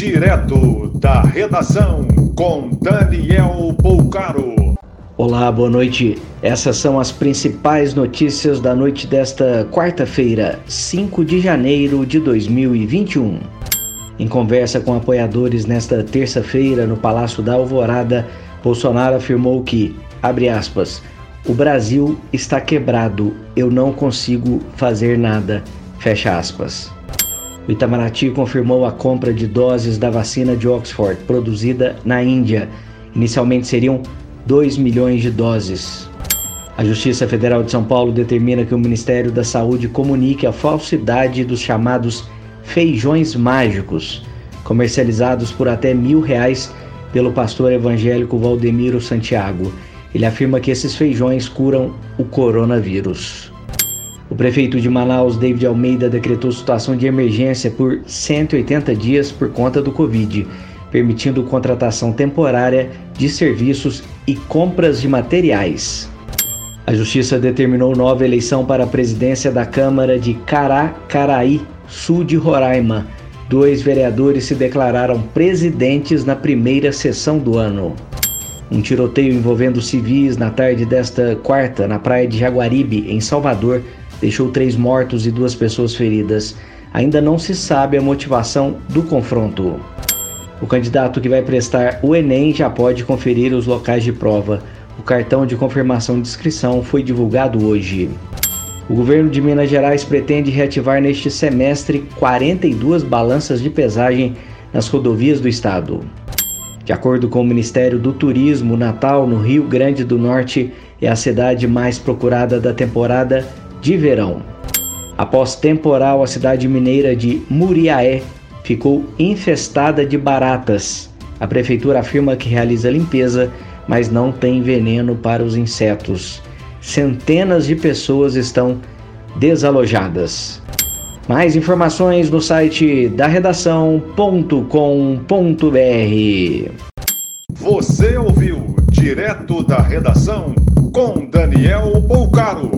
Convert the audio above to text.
Direto da redação com Daniel Poucaro. Olá, boa noite. Essas são as principais notícias da noite desta quarta-feira, 5 de janeiro de 2021. Em conversa com apoiadores nesta terça-feira no Palácio da Alvorada, Bolsonaro afirmou que, abre aspas, o Brasil está quebrado, eu não consigo fazer nada, fecha aspas. O Itamaraty confirmou a compra de doses da vacina de Oxford, produzida na Índia. Inicialmente seriam 2 milhões de doses. A Justiça Federal de São Paulo determina que o Ministério da Saúde comunique a falsidade dos chamados feijões mágicos, comercializados por até mil reais pelo pastor evangélico Valdemiro Santiago. Ele afirma que esses feijões curam o coronavírus. O prefeito de Manaus, David Almeida, decretou situação de emergência por 180 dias por conta do Covid, permitindo contratação temporária de serviços e compras de materiais. A Justiça determinou nova eleição para a presidência da Câmara de Caracaraí, sul de Roraima. Dois vereadores se declararam presidentes na primeira sessão do ano. Um tiroteio envolvendo civis na tarde desta quarta na praia de Jaguaribe, em Salvador, deixou três mortos e duas pessoas feridas. Ainda não se sabe a motivação do confronto. O candidato que vai prestar o Enem já pode conferir os locais de prova. O cartão de confirmação de inscrição foi divulgado hoje. O governo de Minas Gerais pretende reativar neste semestre 42 balanças de pesagem nas rodovias do estado. De acordo com o Ministério do Turismo, Natal, no Rio Grande do Norte, é a cidade mais procurada da temporada de verão. Após temporal, a cidade mineira de Muriaé ficou infestada de baratas. A prefeitura afirma que realiza limpeza, mas não tem veneno para os insetos. Centenas de pessoas estão desalojadas. Mais informações no site da redação.com.br. Você ouviu direto da redação com Daniel Bolcaro.